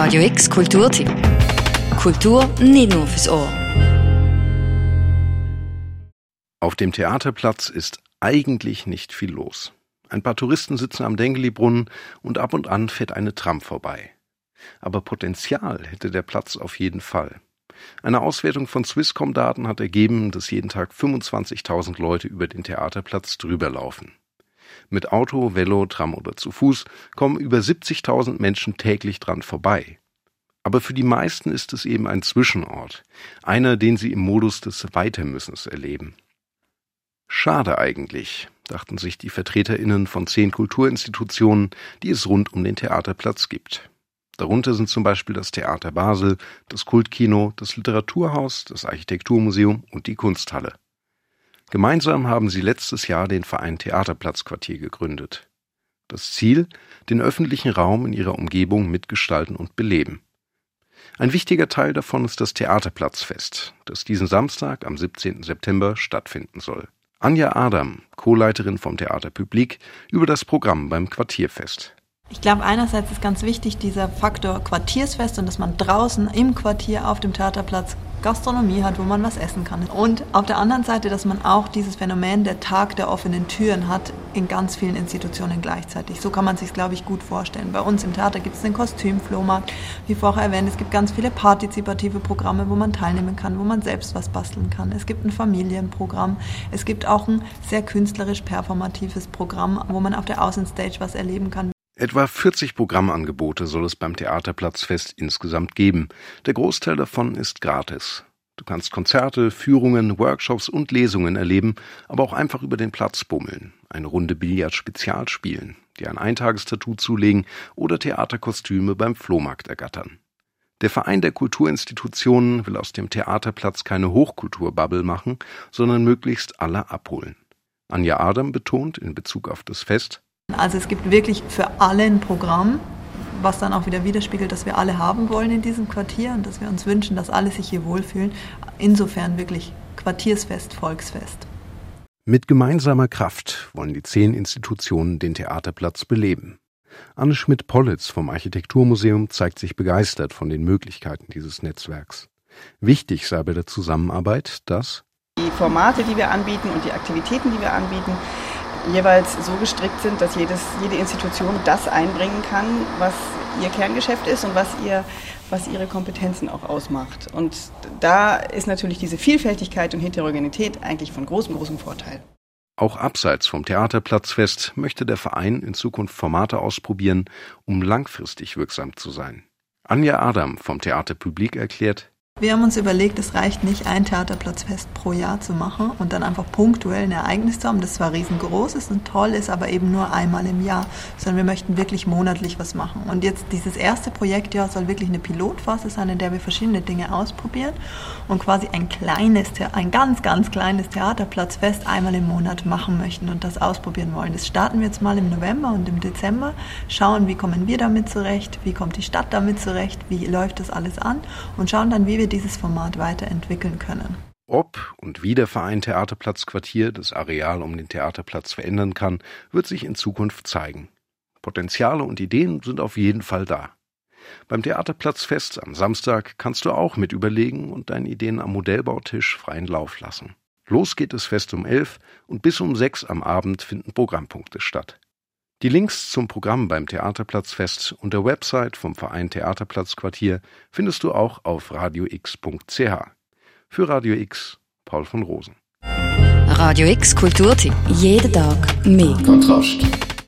Radio X Kulturtipp. Kultur nicht nur fürs Ohr. Auf dem Theaterplatz ist eigentlich nicht viel los. Ein paar Touristen sitzen am Dengeli-Brunnen und ab und an fährt eine Tram vorbei. Aber Potenzial hätte der Platz auf jeden Fall. Eine Auswertung von Swisscom-Daten hat ergeben, dass jeden Tag 25.000 Leute über den Theaterplatz drüber laufen. Mit Auto, Velo, Tram oder zu Fuß kommen über 70.000 Menschen täglich dran vorbei. Aber für die meisten ist es eben ein Zwischenort, einer, den sie im Modus des Weitermüssens erleben. Schade eigentlich, dachten sich die Vertreterinnen von zehn Kulturinstitutionen, die es rund um den Theaterplatz gibt. Darunter sind zum Beispiel das Theater Basel, das Kultkino, das Literaturhaus, das Architekturmuseum und die Kunsthalle. Gemeinsam haben sie letztes Jahr den Verein Theaterplatzquartier gegründet. Das Ziel, den öffentlichen Raum in ihrer Umgebung mitgestalten und beleben. Ein wichtiger Teil davon ist das Theaterplatzfest, das diesen Samstag am 17. September stattfinden soll. Anja Adam, Co-Leiterin vom Theater Publik, über das Programm beim Quartierfest. Ich glaube, einerseits ist ganz wichtig dieser Faktor Quartiersfest und dass man draußen im Quartier auf dem Theaterplatz Gastronomie hat, wo man was essen kann. Und auf der anderen Seite, dass man auch dieses Phänomen der Tag der offenen Türen hat in ganz vielen Institutionen gleichzeitig. So kann man sich, glaube ich, gut vorstellen. Bei uns im Theater gibt es den Kostümflohmarkt, wie vorher erwähnt. Es gibt ganz viele partizipative Programme, wo man teilnehmen kann, wo man selbst was basteln kann. Es gibt ein Familienprogramm. Es gibt auch ein sehr künstlerisch performatives Programm, wo man auf der Außenstage was erleben kann. Etwa 40 Programmangebote soll es beim Theaterplatzfest insgesamt geben. Der Großteil davon ist gratis. Du kannst Konzerte, Führungen, Workshops und Lesungen erleben, aber auch einfach über den Platz bummeln, eine Runde Billard Spezial spielen, dir ein Eintagestattoo zulegen oder Theaterkostüme beim Flohmarkt ergattern. Der Verein der Kulturinstitutionen will aus dem Theaterplatz keine Hochkulturbubble machen, sondern möglichst alle abholen. Anja Adam betont in Bezug auf das Fest, also es gibt wirklich für alle ein Programm, was dann auch wieder widerspiegelt, dass wir alle haben wollen in diesem Quartier und dass wir uns wünschen, dass alle sich hier wohlfühlen. Insofern wirklich Quartiersfest, Volksfest. Mit gemeinsamer Kraft wollen die zehn Institutionen den Theaterplatz beleben. Anne Schmidt-Pollitz vom Architekturmuseum zeigt sich begeistert von den Möglichkeiten dieses Netzwerks. Wichtig sei bei der Zusammenarbeit, dass die Formate, die wir anbieten und die Aktivitäten, die wir anbieten, jeweils so gestrickt sind, dass jedes, jede Institution das einbringen kann, was ihr Kerngeschäft ist und was, ihr, was ihre Kompetenzen auch ausmacht. Und da ist natürlich diese Vielfältigkeit und Heterogenität eigentlich von großem, großem Vorteil. Auch abseits vom Theaterplatzfest möchte der Verein in Zukunft Formate ausprobieren, um langfristig wirksam zu sein. Anja Adam vom Theater Publik erklärt, wir haben uns überlegt, es reicht nicht, ein Theaterplatzfest pro Jahr zu machen und dann einfach punktuell ein Ereignis zu haben, das zwar riesengroß ist und toll ist, aber eben nur einmal im Jahr, sondern wir möchten wirklich monatlich was machen. Und jetzt dieses erste Projektjahr soll wirklich eine Pilotphase sein, in der wir verschiedene Dinge ausprobieren und quasi ein kleines, ein ganz, ganz kleines Theaterplatzfest einmal im Monat machen möchten und das ausprobieren wollen. Das starten wir jetzt mal im November und im Dezember, schauen, wie kommen wir damit zurecht, wie kommt die Stadt damit zurecht, wie läuft das alles an und schauen dann, wie wir dieses Format weiterentwickeln können. Ob und wie der Verein Theaterplatz Quartier das Areal um den Theaterplatz verändern kann, wird sich in Zukunft zeigen. Potenziale und Ideen sind auf jeden Fall da. Beim Theaterplatzfest am Samstag kannst du auch mit überlegen und deinen Ideen am Modellbautisch freien Lauf lassen. Los geht es fest um elf und bis um sechs am Abend finden Programmpunkte statt. Die Links zum Programm beim Theaterplatzfest und der Website vom Verein Theaterplatzquartier findest du auch auf radiox.ch. Für Radio X, Paul von Rosen. Radio X Kulturtipp. Jeden Tag mehr. Kontrast.